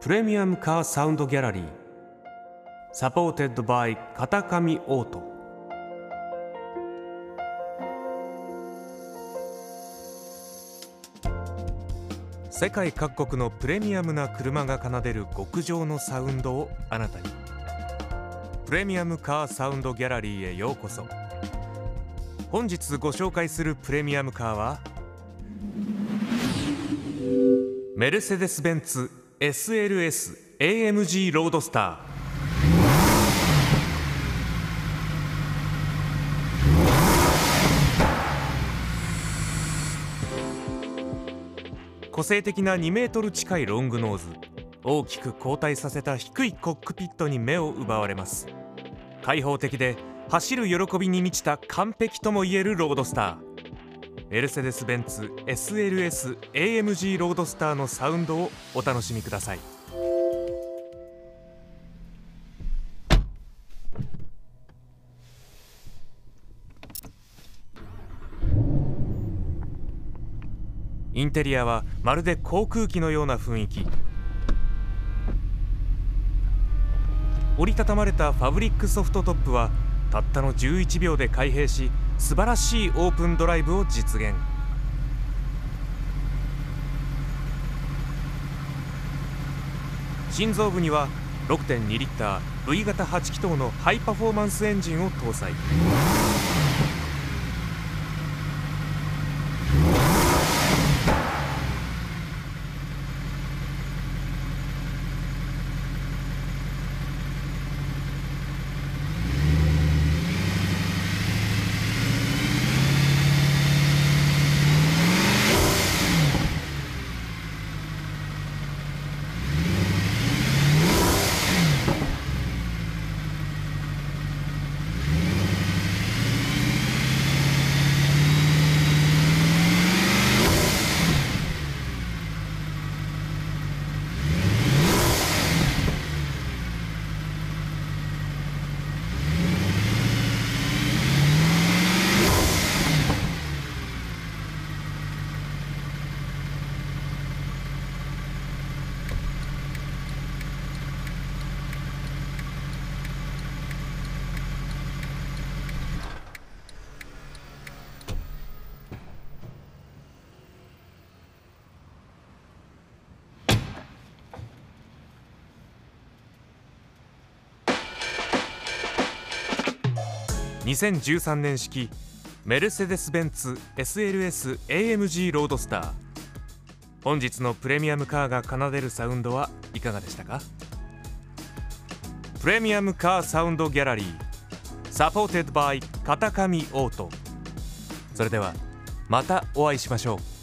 プレミアムカーサウンドギャラリー supported by 片上オート世界各国のプレミアムな車が奏でる極上のサウンドをあなたにプレミアムカーサウンドギャラリーへようこそ本日ご紹介するプレミアムカーはメルセデス・ベンツ SLS-AMG ロードスター。個性的な2メートル近いロングノーズ。大きく後退させた低いコックピットに目を奪われます。開放的で走る喜びに満ちた完璧ともいえるロードスター。メルセデス・ベンツ SLS-AMG ロードスターのサウンドをお楽しみください。インテリアはまるで航空機のような雰囲気。折りたたまれたファブリックソフトトップはたったの11秒で開閉し素晴らしいオープンドライブを実現。心臓部には6.2リッター V 型8気筒のハイパフォーマンスエンジンを搭載。2013年式メルセデス・ベンツ SLS-AMG ロードスター。本日のプレミアムカーが奏でるサウンドはいかがでしたか？プレミアムカーサウンドギャラリー supported by 片上オート。それではまたお会いしましょう。